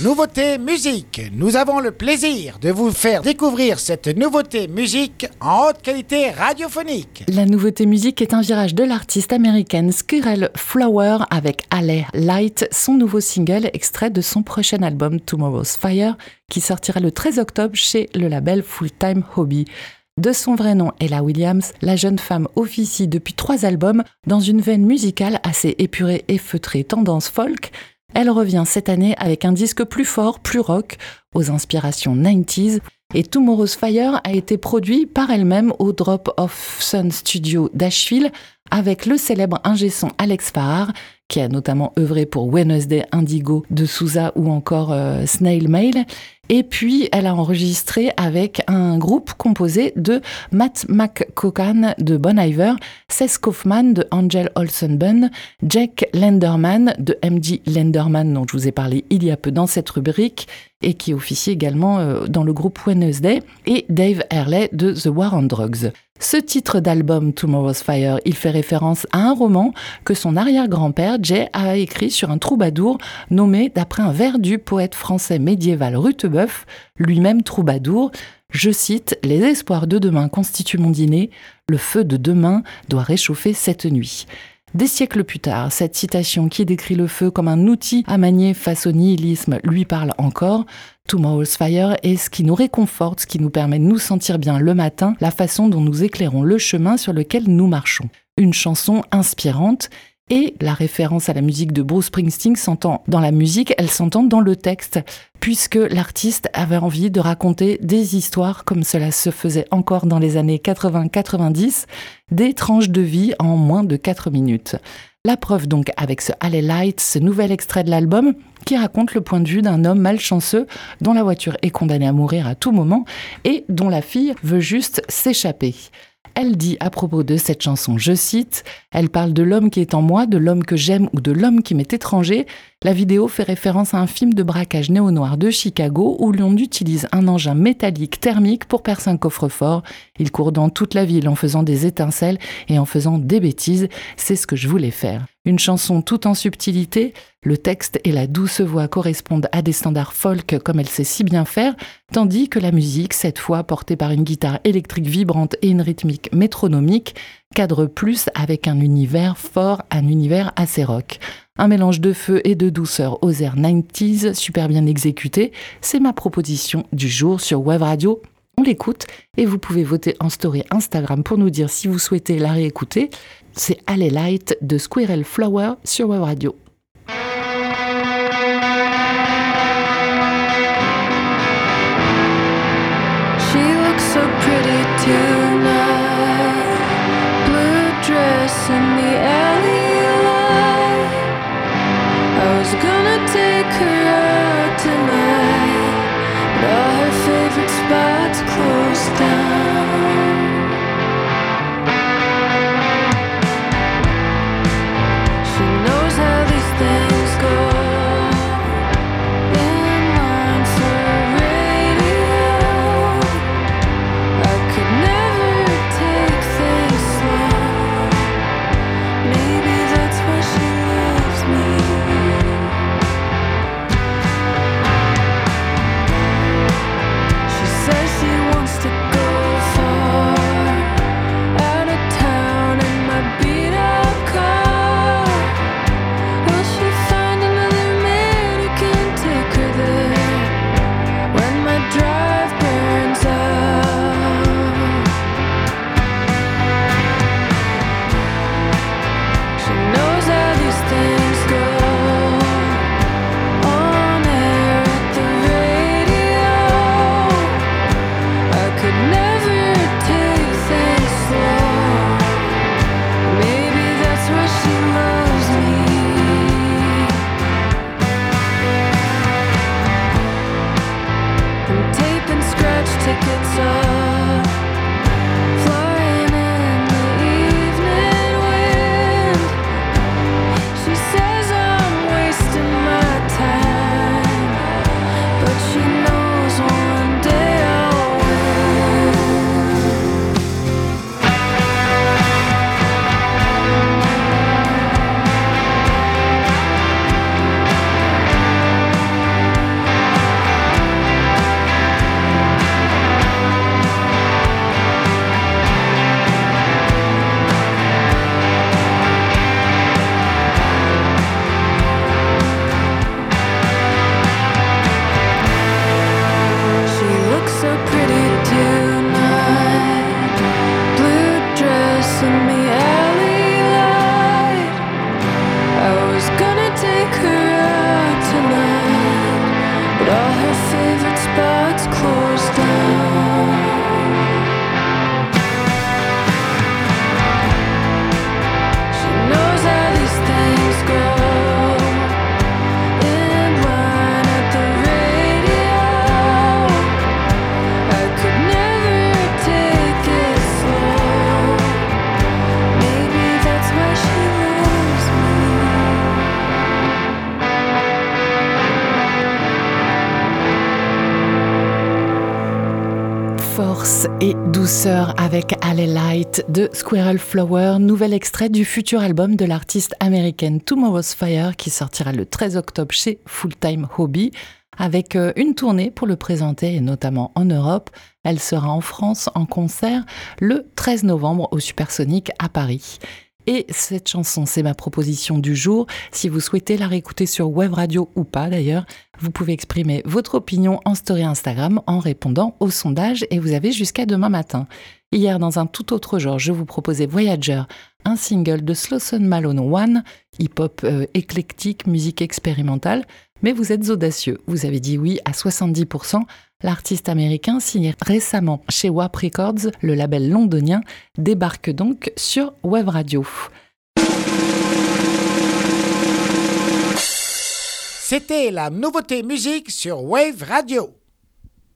Nouveauté musique. Nous avons le plaisir de vous faire découvrir cette nouveauté musique en haute qualité radiophonique. La nouveauté musique est un virage de l'artiste américaine Squirrel Flower avec Alley Light, son nouveau single extrait de son prochain album Tomorrow's Fire qui sortira le 13 octobre chez le label Full Time Hobby. De son vrai nom, Ella Williams, la jeune femme officie depuis trois albums dans une veine musicale assez épurée et feutrée, tendance folk, elle revient cette année avec un disque plus fort, plus rock, aux inspirations 90s. Et Tomorrow's Fire a été produit par elle-même au Drop of Sun Studio d'Asheville avec le célèbre ingé son Alex Farrar, qui a notamment œuvré pour Wednesday Indigo de Souza ou encore euh, Snail Mail. Et puis, elle a enregistré avec un groupe composé de Matt McCocan de Bon Iver, Seth Kaufman de Angel Olsen Bunn, Jack Lenderman de MD Lenderman, dont je vous ai parlé il y a peu dans cette rubrique, et qui officie également euh, dans le groupe Wednesday, et Dave Hurley de The War on Drugs. Ce titre d'album Tomorrow's Fire, il fait référence à un roman que son arrière-grand-père Jay a écrit sur un troubadour nommé d'après un vers du poète français médiéval Rutebeuf, lui-même troubadour. Je cite Les espoirs de demain constituent mon dîner, le feu de demain doit réchauffer cette nuit. Des siècles plus tard, cette citation qui décrit le feu comme un outil à manier face au nihilisme lui parle encore. Tomorrow's Fire est ce qui nous réconforte, ce qui nous permet de nous sentir bien le matin, la façon dont nous éclairons le chemin sur lequel nous marchons. Une chanson inspirante et la référence à la musique de Bruce Springsteen s'entend dans la musique, elle s'entend dans le texte, puisque l'artiste avait envie de raconter des histoires comme cela se faisait encore dans les années 80-90, des tranches de vie en moins de 4 minutes. La preuve donc avec ce Alley Light, ce nouvel extrait de l'album qui raconte le point de vue d'un homme malchanceux dont la voiture est condamnée à mourir à tout moment et dont la fille veut juste s'échapper. Elle dit à propos de cette chanson, je cite, Elle parle de l'homme qui est en moi, de l'homme que j'aime ou de l'homme qui m'est étranger. La vidéo fait référence à un film de braquage néo-noir de Chicago où l'on utilise un engin métallique thermique pour percer un coffre-fort. Il court dans toute la ville en faisant des étincelles et en faisant des bêtises. C'est ce que je voulais faire. Une chanson tout en subtilité, le texte et la douce voix correspondent à des standards folk comme elle sait si bien faire, tandis que la musique, cette fois portée par une guitare électrique vibrante et une rythmique métronomique, cadre plus avec un univers fort, un univers assez rock. Un mélange de feu et de douceur aux airs 90s, super bien exécuté, c'est ma proposition du jour sur Web Radio. On l'écoute et vous pouvez voter en story Instagram pour nous dire si vous souhaitez la réécouter. C'est Alley Light de Squirrel Flower sur Web Radio. Et douceur avec Alley Light de Squirrel Flower, nouvel extrait du futur album de l'artiste américaine Tomorrow's Fire qui sortira le 13 octobre chez Full Time Hobby avec euh, une tournée pour le présenter et notamment en Europe. Elle sera en France en concert le 13 novembre au Supersonic à Paris. Et cette chanson, c'est ma proposition du jour. Si vous souhaitez la réécouter sur web radio ou pas d'ailleurs, vous pouvez exprimer votre opinion en story Instagram en répondant au sondage et vous avez jusqu'à demain matin. Hier, dans un tout autre genre, je vous proposais Voyager, un single de Slowson Malone One, hip-hop euh, éclectique, musique expérimentale. Mais vous êtes audacieux, vous avez dit oui à 70%. L'artiste américain signé récemment chez WAP Records, le label londonien, débarque donc sur Web Radio. C'était la nouveauté musique sur Wave Radio.